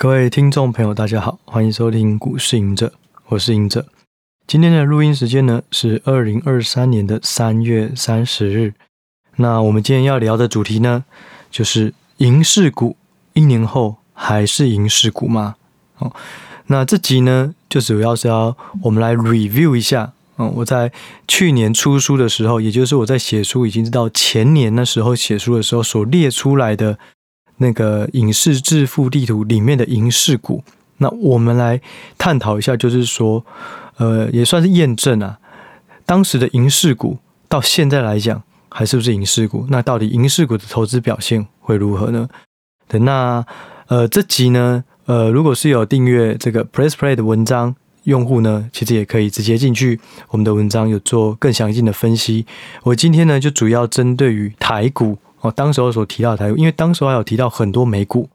各位听众朋友，大家好，欢迎收听股市赢者，我是赢者。今天的录音时间呢是二零二三年的三月三十日。那我们今天要聊的主题呢，就是银饰股一年后还是银饰股吗？哦，那这集呢，就主要是要我们来 review 一下。嗯，我在去年出书的时候，也就是我在写书已经到前年那时候写书的时候所列出来的。那个影视致富地图里面的银势股，那我们来探讨一下，就是说，呃，也算是验证啊，当时的银势股到现在来讲，还是不是银势股？那到底银势股的投资表现会如何呢？对，那呃，这集呢，呃，如果是有订阅这个 Press Play 的文章用户呢，其实也可以直接进去我们的文章，有做更详尽的分析。我今天呢，就主要针对于台股。哦，当时候所提到的台股，因为当时候还有提到很多美股，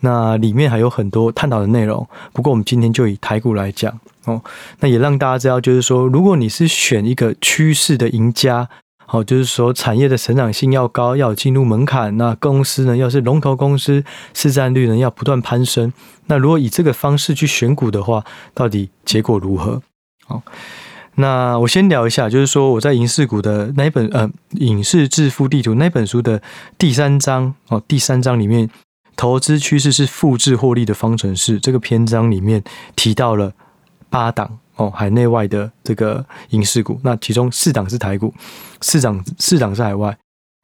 那里面还有很多探讨的内容。不过我们今天就以台股来讲哦，那也让大家知道，就是说，如果你是选一个趋势的赢家，哦，就是说产业的成长性要高，要有进入门槛，那公司呢要是龙头公司，市占率呢要不断攀升。那如果以这个方式去选股的话，到底结果如何？哦。那我先聊一下，就是说我在银势股的那一本呃《影视致富地图》那本书的第三章哦，第三章里面投资趋势是复制获利的方程式这个篇章里面提到了八档哦，海内外的这个银势股，那其中四档是台股，四档四档是海外。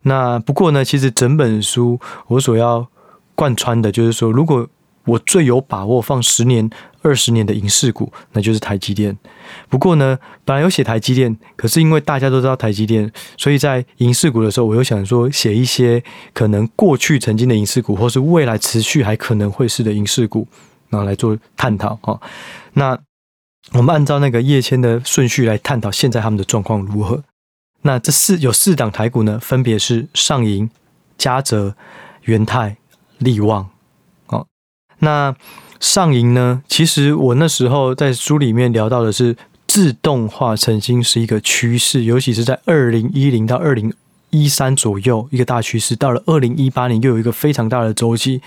那不过呢，其实整本书我所要贯穿的就是说，如果我最有把握放十年、二十年的银势股，那就是台积电。不过呢，本来有写台积电，可是因为大家都知道台积电，所以在银势股的时候，我又想说写一些可能过去曾经的银势股，或是未来持续还可能会是的银势股，然后来做探讨哈。那我们按照那个页签的顺序来探讨现在他们的状况如何。那这四有四档台股呢，分别是上银、嘉泽、元泰、力旺。那上银呢？其实我那时候在书里面聊到的是，自动化曾经是一个趋势，尤其是在二零一零到二零一三左右一个大趋势。到了二零一八年，又有一个非常大的周期。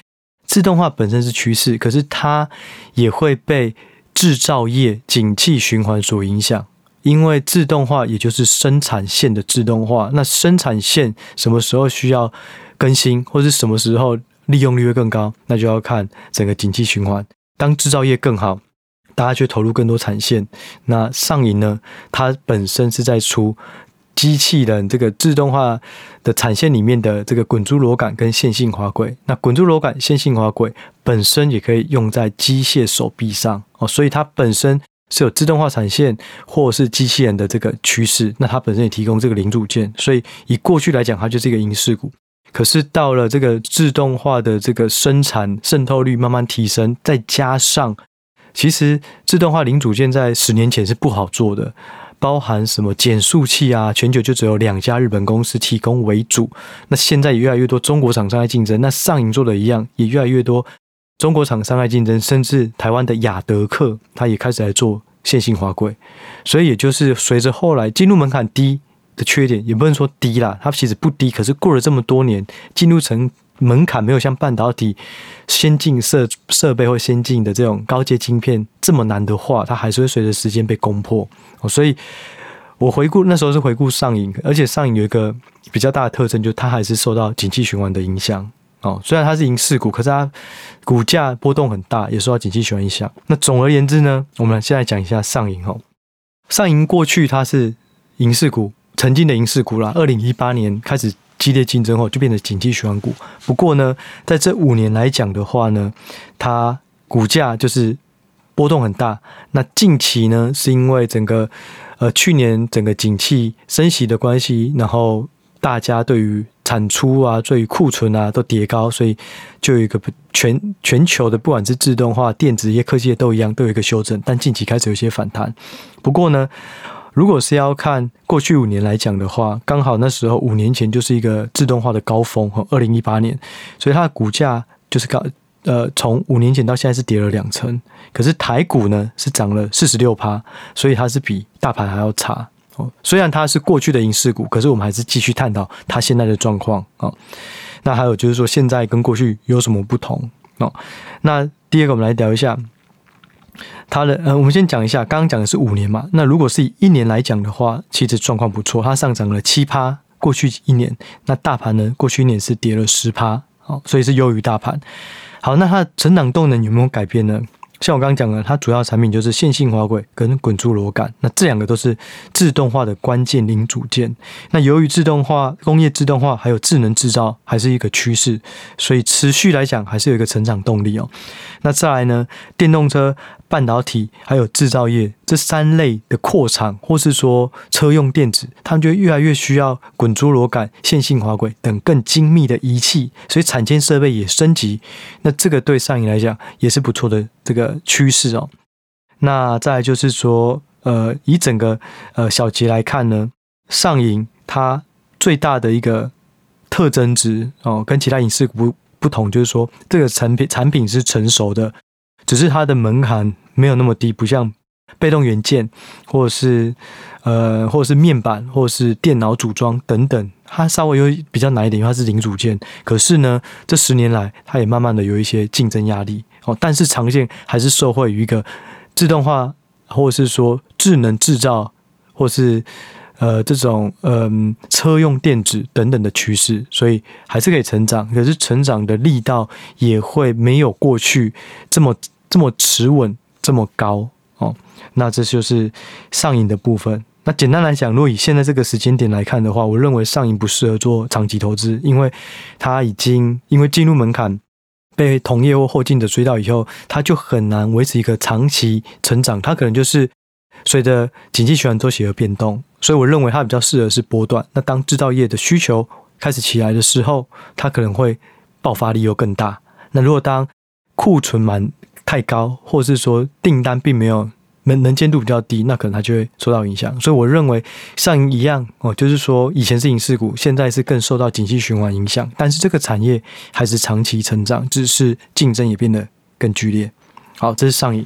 自动化本身是趋势，可是它也会被制造业景气循环所影响，因为自动化也就是生产线的自动化。那生产线什么时候需要更新，或是什么时候？利用率会更高，那就要看整个景气循环。当制造业更好，大家去投入更多产线。那上银呢？它本身是在出机器人这个自动化的产线里面的这个滚珠螺杆跟线性滑轨。那滚珠螺杆、线性滑轨本身也可以用在机械手臂上哦，所以它本身是有自动化产线或是机器人的这个趋势。那它本身也提供这个零组件，所以以过去来讲，它就是一个银饰股。可是到了这个自动化的这个生产渗透率慢慢提升，再加上其实自动化零组件在十年前是不好做的，包含什么减速器啊，全球就只有两家日本公司提供为主。那现在也越来越多中国厂商在竞争，那上银做的一样，也越来越多中国厂商在竞争，甚至台湾的亚德客，他也开始来做线性滑轨。所以也就是随着后来进入门槛低。的缺点也不能说低啦，它其实不低。可是过了这么多年，进入成门槛没有像半导体先进设设备或先进的这种高阶晶片这么难的话，它还是会随着时间被攻破。所以我回顾那时候是回顾上影，而且上影有一个比较大的特征，就是它还是受到景气循环的影响。哦，虽然它是银势股，可是它股价波动很大，也受到景气循环影响。那总而言之呢，我们现在讲一下上影哦。上影过去它是银势股。曾经的银饰股啦，二零一八年开始激烈竞争后，就变成景气循环股。不过呢，在这五年来讲的话呢，它股价就是波动很大。那近期呢，是因为整个呃去年整个景气升息的关系，然后大家对于产出啊、对于库存啊都叠高，所以就有一个全全球的不管是自动化、电子业、科技业都一样，都有一个修正。但近期开始有些反弹。不过呢。如果是要看过去五年来讲的话，刚好那时候五年前就是一个自动化的高峰，和二零一八年，所以它的股价就是高，呃，从五年前到现在是跌了两成，可是台股呢是涨了四十六趴，所以它是比大盘还要差哦。虽然它是过去的银势股，可是我们还是继续探讨它现在的状况啊。那还有就是说，现在跟过去有什么不同？哦。那第二个，我们来聊一下它的，呃，我们先讲一下，刚刚讲的是五年嘛，那如果是以一年来讲的话，其实状况不错，它上涨了七趴。过去一年，那大盘呢？过去一年是跌了十趴，好，所以是优于大盘。好，那它的成长动能有没有改变呢？像我刚刚讲的，它主要产品就是线性滑轨跟滚珠螺杆，那这两个都是自动化的关键零组件。那由于自动化、工业自动化还有智能制造还是一个趋势，所以持续来讲还是有一个成长动力哦。那再来呢，电动车。半导体还有制造业这三类的扩产，或是说车用电子，他们就越来越需要滚珠螺杆、线性滑轨等更精密的仪器，所以产线设备也升级。那这个对上影来讲也是不错的这个趋势哦。那再就是说，呃，以整个呃小节来看呢，上银它最大的一个特征值哦，跟其他影视不不同，就是说这个产品产品是成熟的。只是它的门槛没有那么低，不像被动元件，或者是呃，或者是面板，或者是电脑组装等等，它稍微有比较难一点，因为它是零组件。可是呢，这十年来，它也慢慢的有一些竞争压力哦。但是长线还是受惠于一个自动化，或是说智能制造，或是。呃，这种嗯、呃，车用电子等等的趋势，所以还是可以成长，可是成长的力道也会没有过去这么这么持稳，这么高哦。那这就是上瘾的部分。那简单来讲，如果以现在这个时间点来看的话，我认为上银不适合做长期投资，因为它已经因为进入门槛，被同业或后进的追到以后，它就很难维持一个长期成长，它可能就是。随着经济循环周期而变动，所以我认为它比较适合是波段。那当制造业的需求开始起来的时候，它可能会爆发力又更大。那如果当库存满太高，或是说订单并没有能能见度比较低，那可能它就会受到影响。所以我认为上一样哦，就是说以前是影视股，现在是更受到景气循环影响，但是这个产业还是长期成长，只是竞争也变得更剧烈。好，这是上银。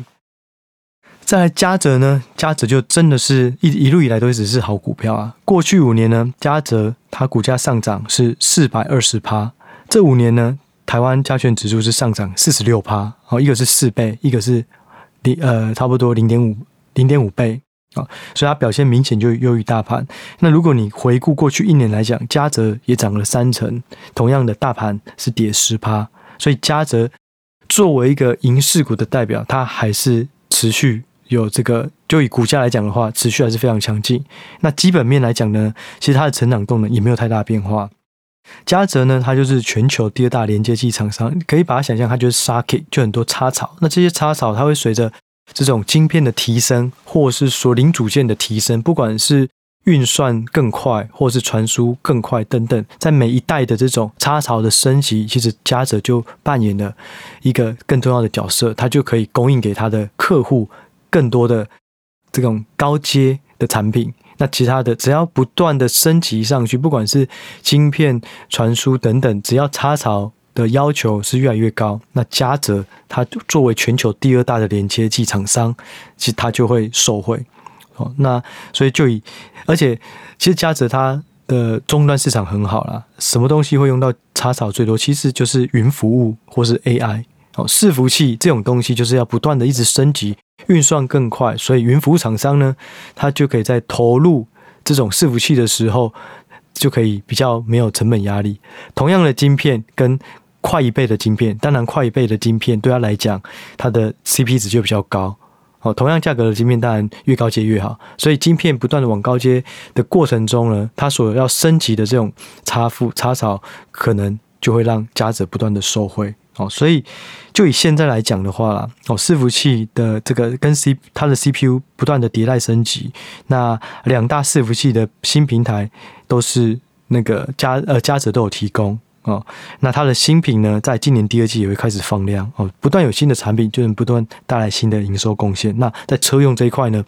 再来嘉泽呢，嘉泽就真的是一一路以来都一直是好股票啊。过去五年呢，嘉泽它股价上涨是四百二十趴。这五年呢，台湾加权指数是上涨四十六趴。哦，一个是四倍，一个是零呃差不多零点五零点五倍啊，所以它表现明显就优于大盘。那如果你回顾过去一年来讲，嘉泽也涨了三成，同样的大盘是跌十趴，所以嘉泽作为一个银饰股的代表，它还是持续。有这个，就以股价来讲的话，持续还是非常强劲。那基本面来讲呢，其实它的成长动能也没有太大变化。嘉泽呢，它就是全球第二大连接器厂商，可以把它想象，它就是 socket，就很多插槽。那这些插槽，它会随着这种晶片的提升，或是说零组件的提升，不管是运算更快，或是传输更快等等，在每一代的这种插槽的升级，其实嘉泽就扮演了一个更重要的角色，它就可以供应给它的客户。更多的这种高阶的产品，那其他的只要不断的升级上去，不管是晶片传输等等，只要插槽的要求是越来越高，那嘉泽它作为全球第二大的连接器厂商，其实它就会受惠哦。那所以就以，而且其实嘉泽它的终端市场很好啦，什么东西会用到插槽最多？其实就是云服务或是 AI 哦，伺服器这种东西就是要不断的一直升级。运算更快，所以云服务厂商呢，它就可以在投入这种伺服器的时候，就可以比较没有成本压力。同样的晶片跟快一倍的晶片，当然快一倍的晶片对它来讲，它的 CP 值就比较高。哦，同样价格的晶片，当然越高阶越好。所以晶片不断的往高阶的过程中呢，它所要升级的这种插副插槽，可能就会让嘉泽不断的受惠。哦，所以就以现在来讲的话啦，哦，伺服器的这个跟 C 它的 CPU 不断的迭代升级，那两大伺服器的新平台都是那个嘉呃嘉泽都有提供哦，那它的新品呢，在今年第二季也会开始放量哦，不断有新的产品，就能不断带来新的营收贡献。那在车用这一块呢，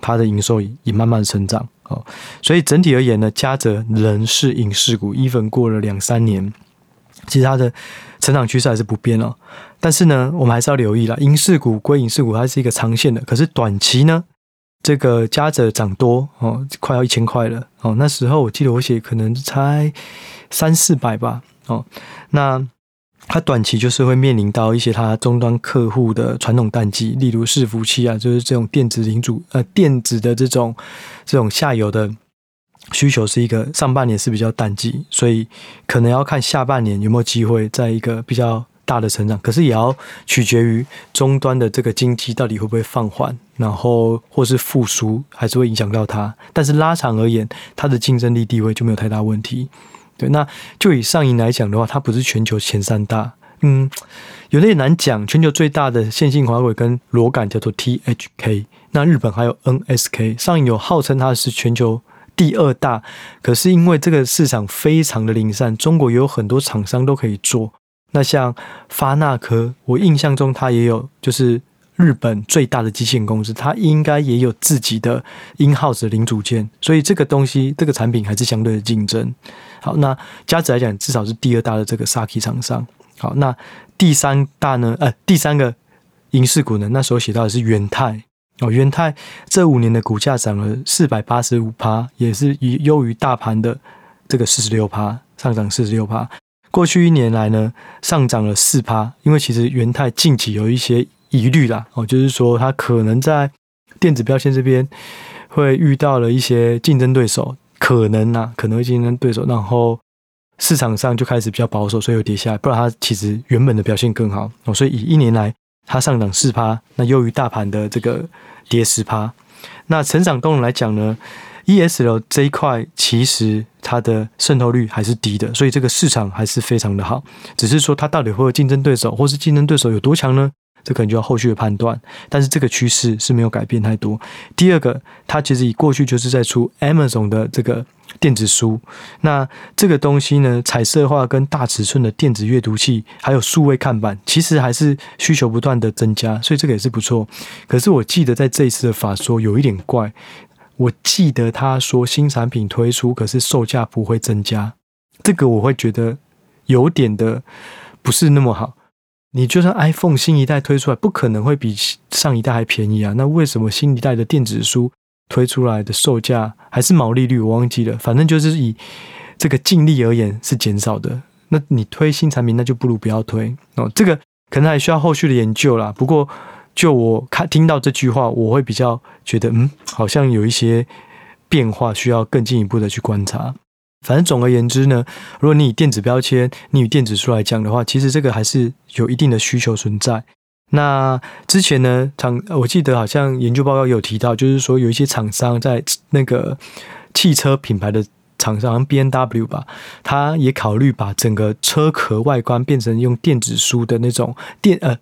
它的营收也慢慢成长哦，所以整体而言呢，嘉泽仍是影视股，even 过了两三年。其实它的成长趋势还是不变哦，但是呢，我们还是要留意了，影视股归影视股，它是一个长线的。可是短期呢，这个嘉泽涨多哦，快要一千块了哦。那时候我记得我写可能才三四百吧哦。那它短期就是会面临到一些它终端客户的传统淡季，例如伺服器啊，就是这种电子零主呃电子的这种这种下游的需求是一个上半年是比较淡季，所以可能要看下半年有没有机会在一个比较大的成长，可是也要取决于终端的这个经济到底会不会放缓，然后或是复苏，还是会影响到它。但是拉长而言，它的竞争力地位就没有太大问题。对，那就以上银来讲的话，它不是全球前三大，嗯，有点难讲。全球最大的线性滑轨跟螺杆叫做 THK，那日本还有 NSK。上银有号称它是全球第二大，可是因为这个市场非常的零散，中国也有很多厂商都可以做。那像发那科，我印象中它也有，就是。日本最大的机械公司，它应该也有自己的 in-house 的零组件，所以这个东西，这个产品还是相对的竞争。好，那加值来讲，至少是第二大的这个 Saki 厂商。好，那第三大呢？呃，第三个银饰股呢？那时候写到的是元泰哦，元泰这五年的股价涨了四百八十五趴，也是优于大盘的这个四十六趴，上涨四十六趴。过去一年来呢，上涨了四趴，因为其实元泰近期有一些。疑虑啦，哦，就是说它可能在电子标签这边会遇到了一些竞争对手，可能啊，可能会竞争对手，然后市场上就开始比较保守，所以有跌下来。不然它其实原本的表现更好哦，所以以一年来它上涨四趴，那优于大盘的这个跌十趴。那成长动能来讲呢，ESL 这一块其实它的渗透率还是低的，所以这个市场还是非常的好。只是说它到底会有竞争对手，或是竞争对手有多强呢？这可能就要后续的判断，但是这个趋势是没有改变太多。第二个，它其实以过去就是在出 Amazon 的这个电子书，那这个东西呢，彩色化跟大尺寸的电子阅读器，还有数位看板，其实还是需求不断的增加，所以这个也是不错。可是我记得在这一次的法说有一点怪，我记得他说新产品推出，可是售价不会增加，这个我会觉得有点的不是那么好。你就算 iPhone 新一代推出来，不可能会比上一代还便宜啊？那为什么新一代的电子书推出来的售价还是毛利率？我忘记了，反正就是以这个净利而言是减少的。那你推新产品，那就不如不要推哦。这个可能还需要后续的研究啦。不过就我看听到这句话，我会比较觉得，嗯，好像有一些变化，需要更进一步的去观察。反正总而言之呢，如果你以电子标签、你以电子书来讲的话，其实这个还是有一定的需求存在。那之前呢，厂我记得好像研究报告有提到，就是说有一些厂商在那个汽车品牌的厂商，BMW 吧，他也考虑把整个车壳外观变成用电子书的那种电呃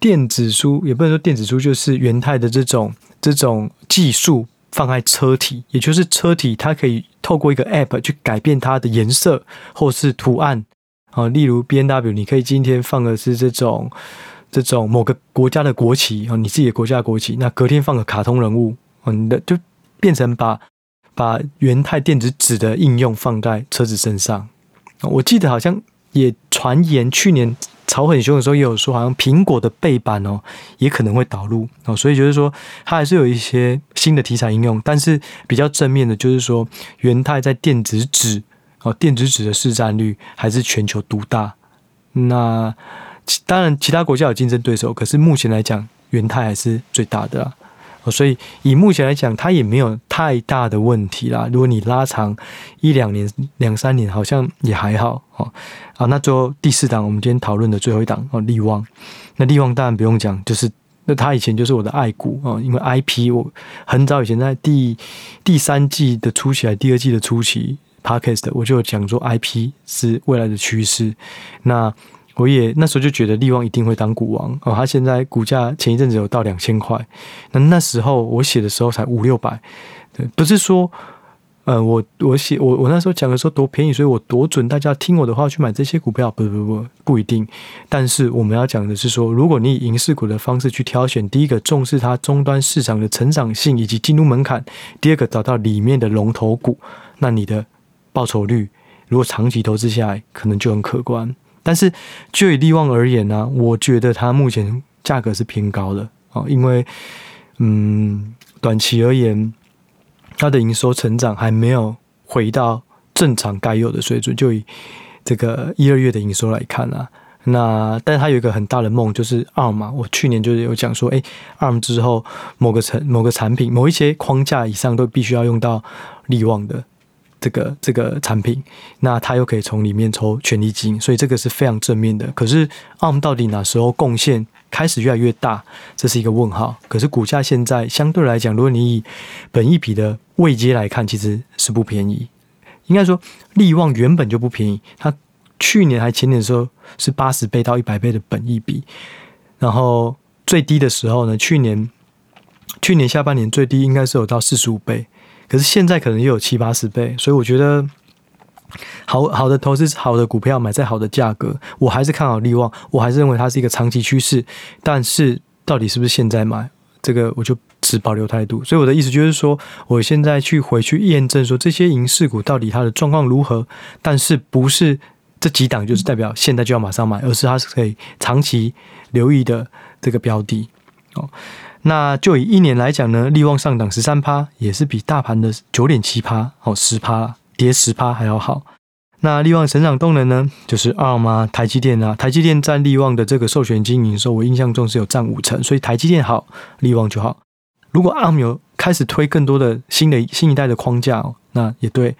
电子书，也不能说电子书，就是元太的这种这种技术。放在车体，也就是车体，它可以透过一个 App 去改变它的颜色或是图案啊。例如 B N W，你可以今天放的是这种这种某个国家的国旗啊，你自己的国家的国旗。那隔天放个卡通人物啊，你的就变成把把元太电子纸的应用放在车子身上。我记得好像也传言去年。炒很凶的时候，也有说好像苹果的背板哦，也可能会导入哦，所以就是说它还是有一些新的题材应用，但是比较正面的，就是说元泰在电子纸哦，电子纸的市占率还是全球独大。那其当然其他国家有竞争对手，可是目前来讲，元泰还是最大的啦。所以以目前来讲，它也没有太大的问题啦。如果你拉长一两年、两三年，好像也还好哦。好，那最后第四档，我们今天讨论的最后一档哦，力旺。那力旺当然不用讲，就是那它以前就是我的爱股哦，因为 IP 我很早以前在第第三季的初期，还第二季的初期，Podcast 我就有讲说 IP 是未来的趋势。那我也那时候就觉得力旺一定会当股王哦，他现在股价前一阵子有到两千块，那那时候我写的时候才五六百，对，不是说，呃，我我写我我那时候讲的时候多便宜，所以我多准，大家听我的话去买这些股票，不不不不一定。但是我们要讲的是说，如果你以银饰股的方式去挑选，第一个重视它终端市场的成长性以及进入门槛，第二个找到里面的龙头股，那你的报酬率如果长期投资下来，可能就很可观。但是就以力旺而言呢、我觉得它目前价格是偏高的哦，因为嗯，短期而言，它的营收成长还没有回到正常该有的水准。就以这个一二月的营收来看啊，那但是他有一个很大的梦，就是 ARM 嘛。我去年就是有讲说，哎，ARM 之后某个产某个产品某一些框架以上都必须要用到力旺的这个这个产品，那他又可以从里面抽权利金，所以这个是非常正面的。可是 ARM 到底哪时候贡献开始越来越大，这是一个问号。可是股价现在相对来讲，如果你以本益比的位阶来看，其实是不便宜。应该说，力旺原本就不便宜，它。去年还前年的时候是八十倍到一百倍的本益比，然后最低的时候呢，去年去年下半年最低应该是有到四十五倍，可是现在可能又有七八十倍，所以我觉得好好的投资好的股票买在好的价格，我还是看好力旺，我还是认为它是一个长期趋势，但是到底是不是现在买，这个我就持保留态度。所以我的意思就是说，我现在去回去验证说这些银饰股到底它的状况如何，但是不是。这几档就是代表现在就要马上买，而是它是可以长期留意的这个标的哦。那就以一年来讲呢，力旺上涨十三趴，也是比大盘的九点七趴哦，十趴跌十趴还要好。那力旺成长动能呢，就是 ARM 啊，台积电啊，台积电占力旺的这个授权经营时候，我印象中是有占五成，所以台积电好，力旺就好。如果 ARM 有开始推更多的新的新一代的框架哦，那也对。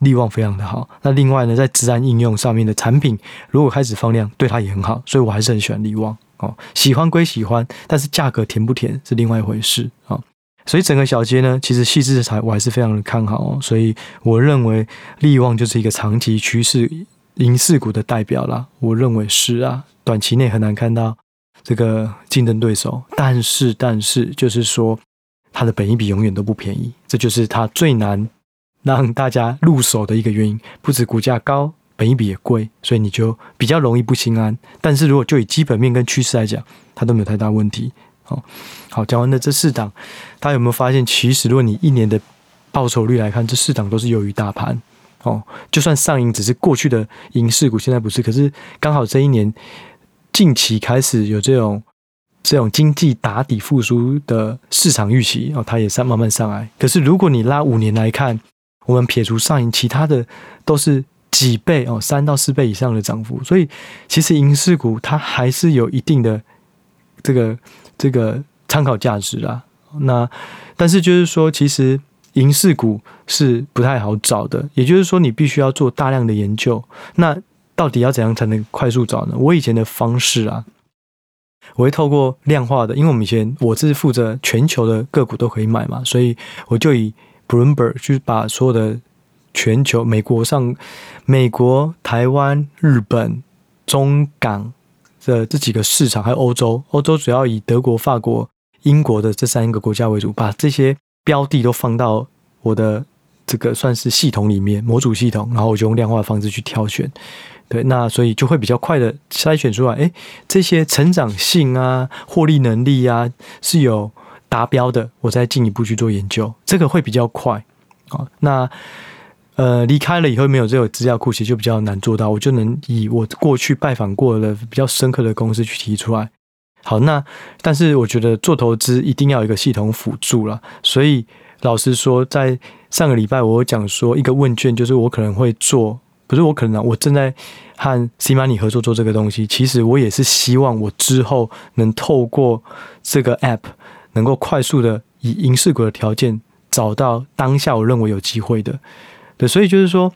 力旺非常的好，那另外呢，在自然应用上面的产品，如果开始放量，对它也很好，所以我还是很喜欢力旺哦。喜欢归喜欢，但是价格甜不甜是另外一回事啊、哦。所以整个小街呢，其实细致材我还是非常的看好哦。所以我认为力旺就是一个长期趋势银饰股的代表啦。我认为是啊，短期内很难看到这个竞争对手，但是但是就是说它的本益比永远都不便宜，这就是它最难。让大家入手的一个原因，不止股价高，本一比也贵，所以你就比较容易不心安。但是如果就以基本面跟趋势来讲，它都没有太大问题。好，好，讲完了这四档，大家有没有发现，其实如果你一年的报酬率来看，这四档都是优于大盘。哦，就算上银只是过去的银饰股，现在不是，可是刚好这一年近期开始有这种这种经济打底复苏的市场预期，哦，它也上慢慢上来。可是如果你拉五年来看，我们撇除上影，其他的都是几倍哦，三到四倍以上的涨幅。所以其实银饰股它还是有一定的这个这个参考价值啦。那但是就是说，其实银饰股是不太好找的。也就是说，你必须要做大量的研究。那到底要怎样才能快速找呢？我以前的方式啊，我会透过量化的，因为我们以前我是负责全球的个股都可以买嘛，所以我就以。Bloomberg 就是把所有的全球美国上美国、台湾、日本、中港的这几个市场，还有欧洲，欧洲主要以德国、法国、英国的这三个国家为主，把这些标的都放到我的这个算是系统里面，模组系统，然后我就用量化的方式去挑选。对，那所以就会比较快的筛选出来，哎，这些成长性啊、获利能力啊是有。达标的，我再进一步去做研究，这个会比较快啊。那呃，离开了以后没有这个资料库，其实就比较难做到。我就能以我过去拜访过的比较深刻的公司去提出来。好，那但是我觉得做投资一定要有一个系统辅助了。所以老实说，在上个礼拜我讲说一个问卷，就是我可能会做，不是我可能，我正在和 C-Money 合作做这个东西。其实我也是希望我之后能透过这个 App。能够快速的以银饰股的条件找到当下我认为有机会的，对，所以就是说，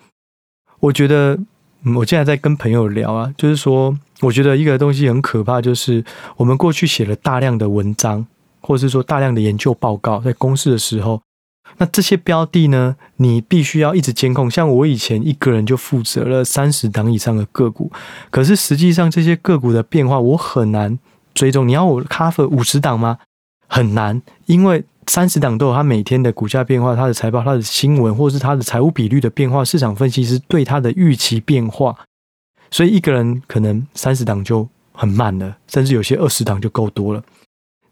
我觉得，我现在在跟朋友聊啊，就是说，我觉得一个东西很可怕，就是我们过去写了大量的文章，或者是说大量的研究报告，在公示的时候，那这些标的呢，你必须要一直监控。像我以前一个人就负责了三十档以上的个股，可是实际上这些个股的变化我很难追踪。你要我 cover 五十档吗？很难，因为三十档都有它每天的股价变化、它的财报、它的新闻，或者是它的财务比率的变化、市场分析师对它的预期变化，所以一个人可能三十档就很慢了，甚至有些二十档就够多了。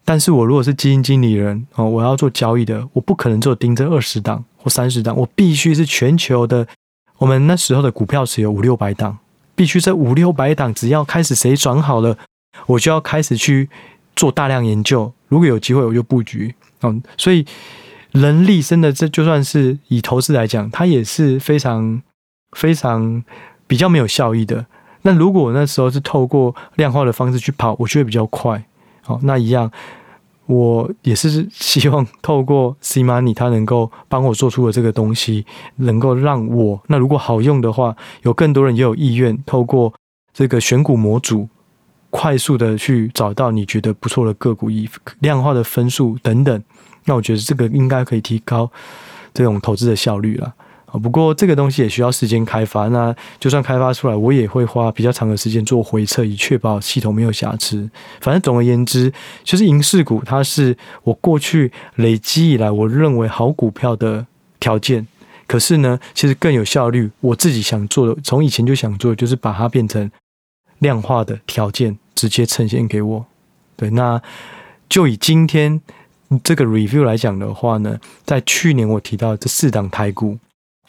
但是我如果是基金经理人哦，我要做交易的，我不可能做盯着二十档或三十档，我必须是全球的。我们那时候的股票持有五六百档，必须这五六百档，只要开始谁转好了，我就要开始去做大量研究。如果有机会，我就布局。嗯，所以人力真的，这就算是以投资来讲，它也是非常非常比较没有效益的。那如果我那时候是透过量化的方式去跑，我觉得比较快。好，那一样，我也是希望透过 C Money，它能够帮我做出的这个东西，能够让我那如果好用的话，有更多人也有意愿透过这个选股模组，快速的去找到你觉得不错的个股，以量化的分数等等。那我觉得这个应该可以提高这种投资的效率了。不过这个东西也需要时间开发。那就算开发出来，我也会花比较长的时间做回测，以确保系统没有瑕疵。反正总而言之，就是银饰股，它是我过去累积以来我认为好股票的条件。可是呢，其实更有效率，我自己想做的，从以前就想做，就是把它变成量化的条件，直接呈现给我。对，那就以今天这个 review 来讲的话呢，在去年我提到这四档台股。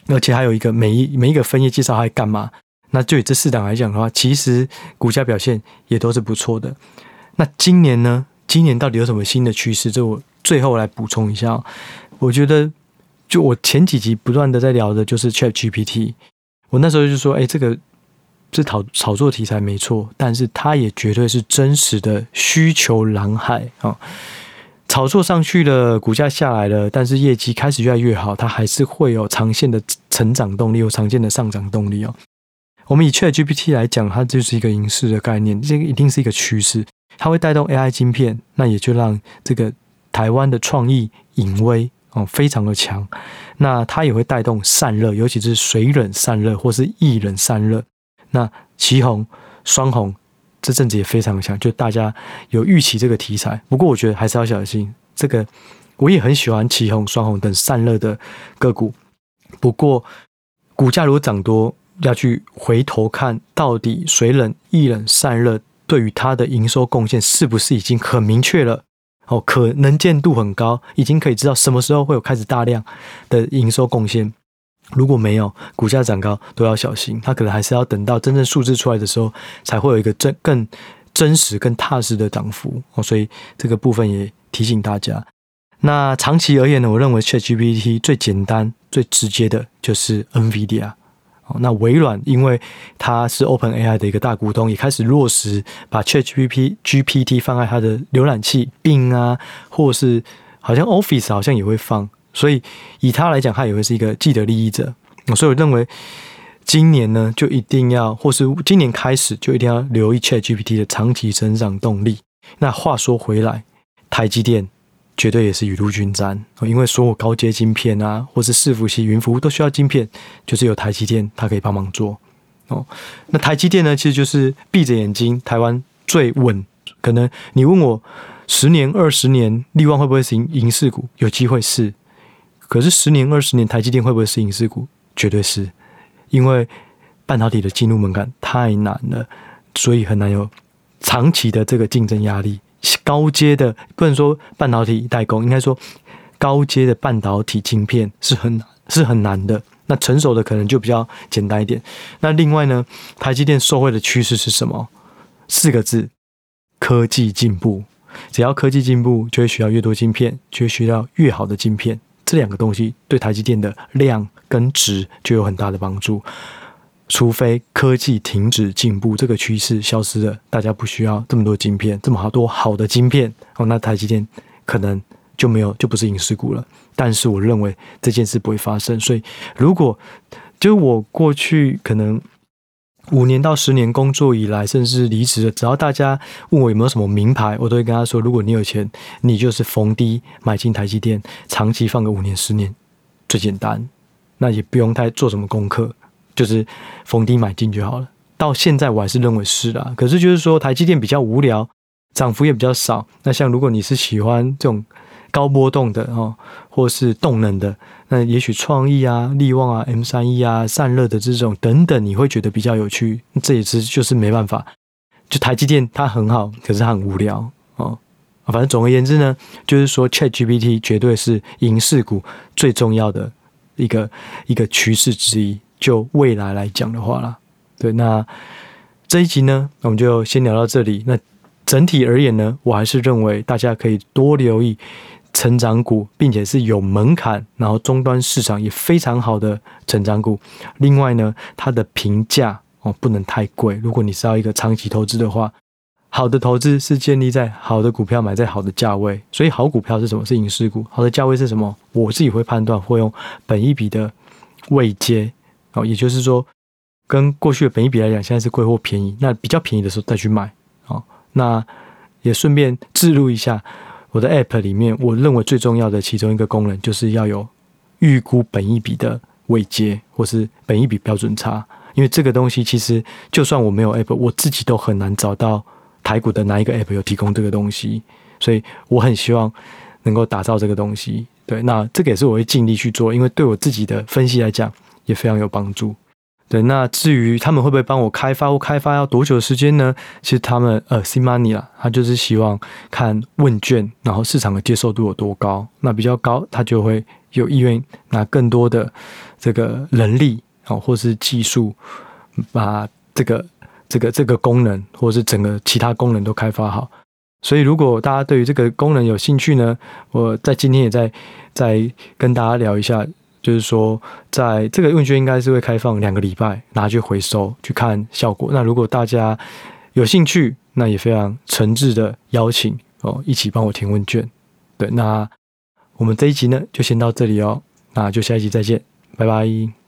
而且还有一个每一每一个分页介绍还干嘛？那就以这四档来讲的话，其实股价表现也都是不错的。那今年呢？今年到底有什么新的趋势？这我最后来补充一下。我觉得，就我前几集不断的在聊的就是 ChatGPT。我那时候就说，哎，这个是炒炒作题材没错，但是它也绝对是真实的需求蓝海啊。炒作上去了，股价下来了，但是业绩开始越来越好，它还是会有长线的成长动力，有长线的上涨动力哦。我们以 ChatGPT 来讲，它就是一个影视的概念，这个一定是一个趋势，它会带动 AI 晶片，那也就让这个台湾的创意隐威哦非常的强，那它也会带动散热，尤其是水冷散热或是液冷散热，那奇红、双红。这阵子也非常强，就大家有预期这个题材。不过我觉得还是要小心这个。我也很喜欢奇红、双红等散热的个股。不过股价如果涨多，要去回头看到底水冷、液冷散热对于它的营收贡献是不是已经很明确了？哦，可能见度很高，已经可以知道什么时候会有开始大量的营收贡献。如果没有股价涨高，都要小心。它可能还是要等到真正数字出来的时候，才会有一个真更真实、更踏实的涨幅哦。所以这个部分也提醒大家。那长期而言呢，我认为 ChatGPT 最简单、最直接的就是 NVIDIA 哦。那微软因为它是 OpenAI 的一个大股东，也开始落实把 ChatGPT GPT 放在它的浏览器，Bing 啊，或是好像 Office 好像也会放。所以以他来讲，他也会是一个既得利益者。所以我认为今年呢，就一定要，或是今年开始就一定要留意 ChatGPT 的长期成长动力。那话说回来，台积电绝对也是雨露均沾，因为所有高阶晶片啊，或是伺服器、云服务都需要晶片，就是有台积电它可以帮忙做。哦，那台积电呢，其实就是闭着眼睛，台湾最稳。可能你问我十年、二十年，力旺会不会是银势股？有机会是。可是十年、二十年，台积电会不会是影视股？绝对是，因为半导体的进入门槛太难了，所以很难有长期的这个竞争压力。高阶的不能说半导体代工，应该说高阶的半导体晶片是很是很难的。那成熟的可能就比较简单一点。那另外呢，台积电受惠的趋势是什么？四个字：科技进步。只要科技进步，就会需要越多晶片，就会需要越好的晶片。这两个东西对台积电的量跟值就有很大的帮助，除非科技停止进步，这个趋势消失了，大家不需要这么多晶片，这么好多好的晶片哦，那台积电可能就没有，就不是影视股了。但是我认为这件事不会发生，所以如果就我过去可能。五年到十年工作以来，甚至离职了，只要大家问我有没有什么名牌，我都会跟他说：如果你有钱，你就是逢低买进台积电，长期放个五年、十年，最简单，那也不用太做什么功课，就是逢低买进就好了。到现在我还是认为是啦，可是就是说台积电比较无聊，涨幅也比较少。那像如果你是喜欢这种。高波动的哦，或是动能的，那也许创意啊、力旺啊、M 三 E 啊、散热的这种等等，你会觉得比较有趣。这也是就是没办法，就台积电它很好，可是它很无聊哦。反正总而言之呢，就是说 ChatGPT 绝对是影视股最重要的一个一个趋势之一。就未来来讲的话啦，对，那这一集呢，我们就先聊到这里。那整体而言呢，我还是认为大家可以多留意。成长股，并且是有门槛，然后终端市场也非常好的成长股。另外呢，它的评价哦，不能太贵。如果你是要一个长期投资的话，好的投资是建立在好的股票买在好的价位。所以好股票是什么？是影视股。好的价位是什么？我自己会判断，会用本一比的位阶哦，也就是说，跟过去的本一比来讲，现在是贵或便宜。那比较便宜的时候再去买哦。那也顺便记录一下，我的 App 里面，我认为最重要的其中一个功能，就是要有预估本一笔的位阶，或是本一笔标准差。因为这个东西其实，就算我没有 app，我自己都很难找到台股的哪一个 app 有提供这个东西，所以我很希望能够打造这个东西。对，那这个也是我会尽力去做，因为对我自己的分析来讲也非常有帮助。对，那至于他们会不会帮我开发或开发要多久的时间呢？其实他们呃，C-money 啦，他就是希望看问卷，然后市场的接受度有多高，那比较高，他就会有意愿拿更多的这个人力。哦，或是技术，把这个、这个、这个功能，或是整个其他功能都开发好。所以，如果大家对于这个功能有兴趣呢，我在今天也在再跟大家聊一下，就是说，在这个问卷应该是会开放两个礼拜，拿去回收去看效果。那如果大家有兴趣，那也非常诚挚的邀请哦，一起帮我填问卷。对，那我们这一集呢就先到这里哦，那就下一集再见，拜拜。